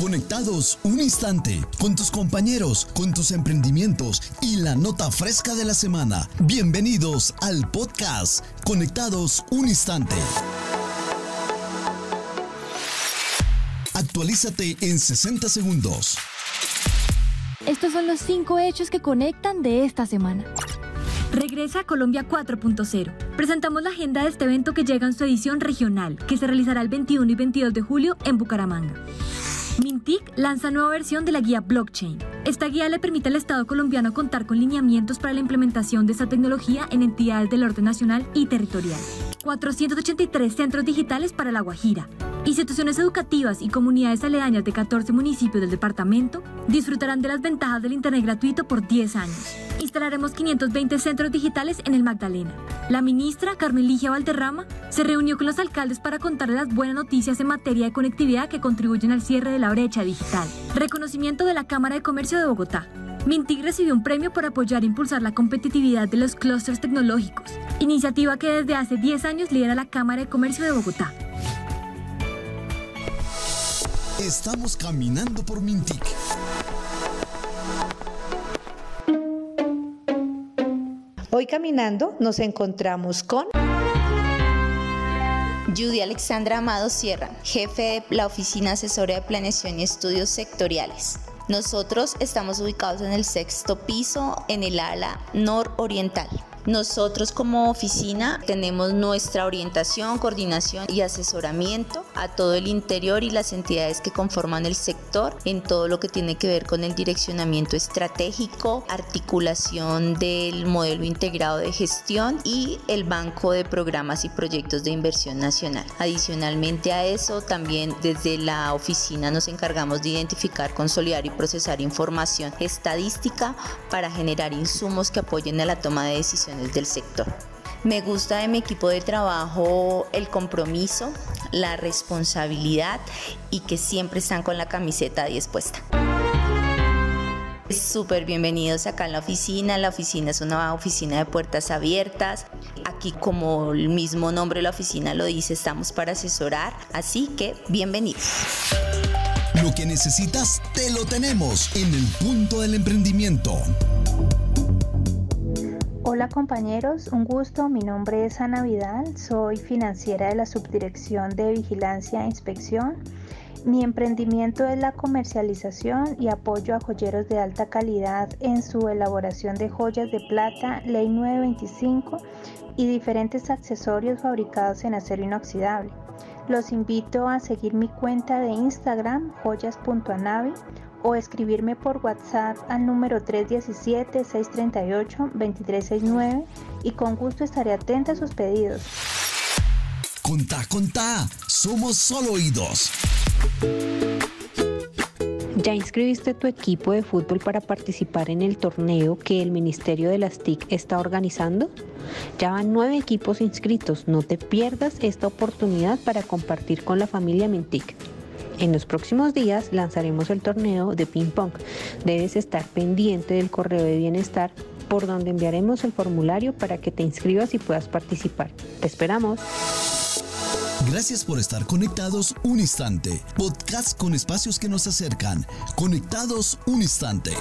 Conectados un instante con tus compañeros, con tus emprendimientos y la nota fresca de la semana. Bienvenidos al podcast Conectados un instante. Actualízate en 60 segundos. Estos son los cinco hechos que conectan de esta semana. Regresa a Colombia 4.0. Presentamos la agenda de este evento que llega en su edición regional, que se realizará el 21 y 22 de julio en Bucaramanga. Mintic lanza nueva versión de la guía blockchain. Esta guía le permite al Estado colombiano contar con lineamientos para la implementación de esta tecnología en entidades del orden nacional y territorial. 483 centros digitales para La Guajira. Instituciones educativas y comunidades aledañas de 14 municipios del departamento disfrutarán de las ventajas del Internet gratuito por 10 años. Instalaremos 520 centros digitales en el Magdalena. La ministra Carmeligia Valderrama se reunió con los alcaldes para contarles las buenas noticias en materia de conectividad que contribuyen al cierre de la brecha digital. Reconocimiento de la Cámara de Comercio de Bogotá. Mintic recibió un premio por apoyar e impulsar la competitividad de los clústeres tecnológicos, iniciativa que desde hace 10 años lidera la Cámara de Comercio de Bogotá. Estamos caminando por Mintic. Caminando nos encontramos con Judy Alexandra Amado Sierra, jefe de la Oficina Asesora de Planeación y Estudios Sectoriales. Nosotros estamos ubicados en el sexto piso, en el ala nororiental. Nosotros como oficina tenemos nuestra orientación, coordinación y asesoramiento a todo el interior y las entidades que conforman el sector en todo lo que tiene que ver con el direccionamiento estratégico, articulación del modelo integrado de gestión y el banco de programas y proyectos de inversión nacional. Adicionalmente a eso, también desde la oficina nos encargamos de identificar, consolidar y procesar información estadística para generar insumos que apoyen a la toma de decisiones del sector. Me gusta de mi equipo de trabajo el compromiso, la responsabilidad y que siempre están con la camiseta dispuesta. Súper bienvenidos acá en la oficina. La oficina es una oficina de puertas abiertas. Aquí, como el mismo nombre de la oficina lo dice, estamos para asesorar. Así que bienvenidos. Lo que necesitas, te lo tenemos en el punto del emprendimiento. Hola compañeros, un gusto. Mi nombre es Ana Vidal, soy financiera de la Subdirección de Vigilancia e Inspección. Mi emprendimiento es la comercialización y apoyo a joyeros de alta calidad en su elaboración de joyas de plata, ley 925 y diferentes accesorios fabricados en acero inoxidable. Los invito a seguir mi cuenta de Instagram joyas.anavi o escribirme por WhatsApp al número 317-638-2369 y con gusto estaré atenta a sus pedidos. Contá, contá, somos solo oídos. ¿Ya inscribiste tu equipo de fútbol para participar en el torneo que el Ministerio de las TIC está organizando? Ya van nueve equipos inscritos. No te pierdas esta oportunidad para compartir con la familia Mintic. En los próximos días lanzaremos el torneo de ping pong. Debes estar pendiente del correo de bienestar por donde enviaremos el formulario para que te inscribas y puedas participar. Te esperamos. Gracias por estar conectados un instante. Podcast con espacios que nos acercan. Conectados un instante.